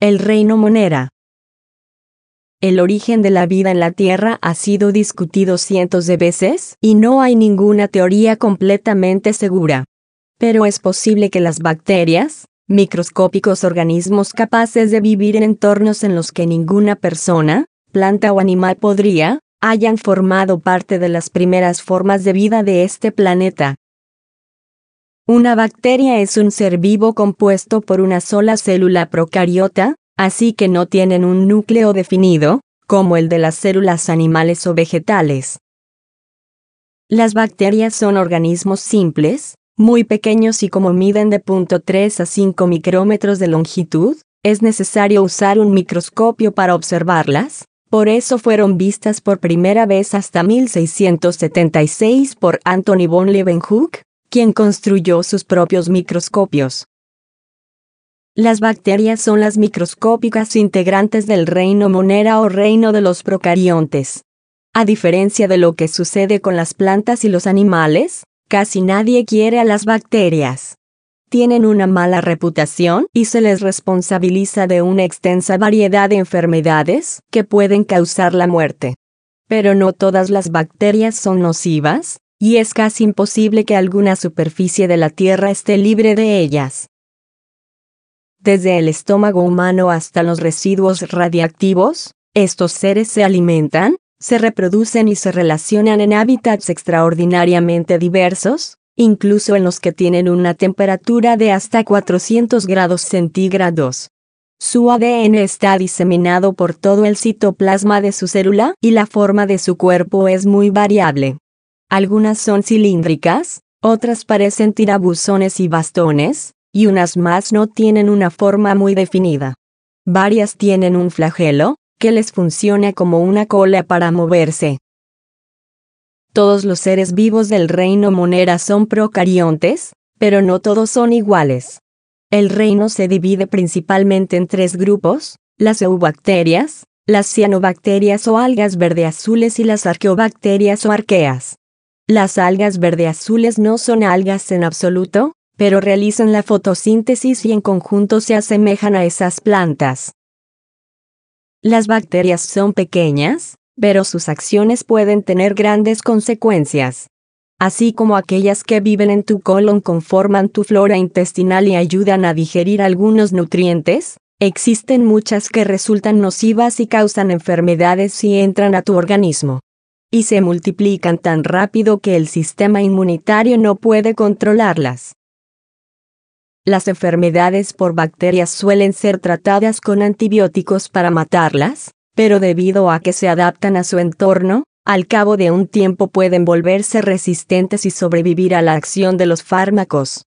El reino Monera. El origen de la vida en la Tierra ha sido discutido cientos de veces y no hay ninguna teoría completamente segura. Pero es posible que las bacterias, microscópicos organismos capaces de vivir en entornos en los que ninguna persona, planta o animal podría, hayan formado parte de las primeras formas de vida de este planeta. Una bacteria es un ser vivo compuesto por una sola célula procariota, así que no tienen un núcleo definido, como el de las células animales o vegetales. Las bacterias son organismos simples, muy pequeños y como miden de 0.3 a 5 micrómetros de longitud, es necesario usar un microscopio para observarlas, por eso fueron vistas por primera vez hasta 1676 por Anthony von Leeuwenhoek, quien construyó sus propios microscopios. Las bacterias son las microscópicas integrantes del reino monera o reino de los procariontes. A diferencia de lo que sucede con las plantas y los animales, casi nadie quiere a las bacterias. Tienen una mala reputación y se les responsabiliza de una extensa variedad de enfermedades que pueden causar la muerte. Pero no todas las bacterias son nocivas, y es casi imposible que alguna superficie de la Tierra esté libre de ellas. Desde el estómago humano hasta los residuos radiactivos, estos seres se alimentan, se reproducen y se relacionan en hábitats extraordinariamente diversos, incluso en los que tienen una temperatura de hasta 400 grados centígrados. Su ADN está diseminado por todo el citoplasma de su célula y la forma de su cuerpo es muy variable. Algunas son cilíndricas, otras parecen tirabuzones y bastones, y unas más no tienen una forma muy definida. Varias tienen un flagelo, que les funciona como una cola para moverse. Todos los seres vivos del reino monera son procariontes, pero no todos son iguales. El reino se divide principalmente en tres grupos, las eubacterias, las cianobacterias o algas verde azules y las arqueobacterias o arqueas. Las algas verde azules no son algas en absoluto, pero realizan la fotosíntesis y en conjunto se asemejan a esas plantas. Las bacterias son pequeñas, pero sus acciones pueden tener grandes consecuencias. Así como aquellas que viven en tu colon conforman tu flora intestinal y ayudan a digerir algunos nutrientes, existen muchas que resultan nocivas y causan enfermedades si entran a tu organismo y se multiplican tan rápido que el sistema inmunitario no puede controlarlas. Las enfermedades por bacterias suelen ser tratadas con antibióticos para matarlas, pero debido a que se adaptan a su entorno, al cabo de un tiempo pueden volverse resistentes y sobrevivir a la acción de los fármacos.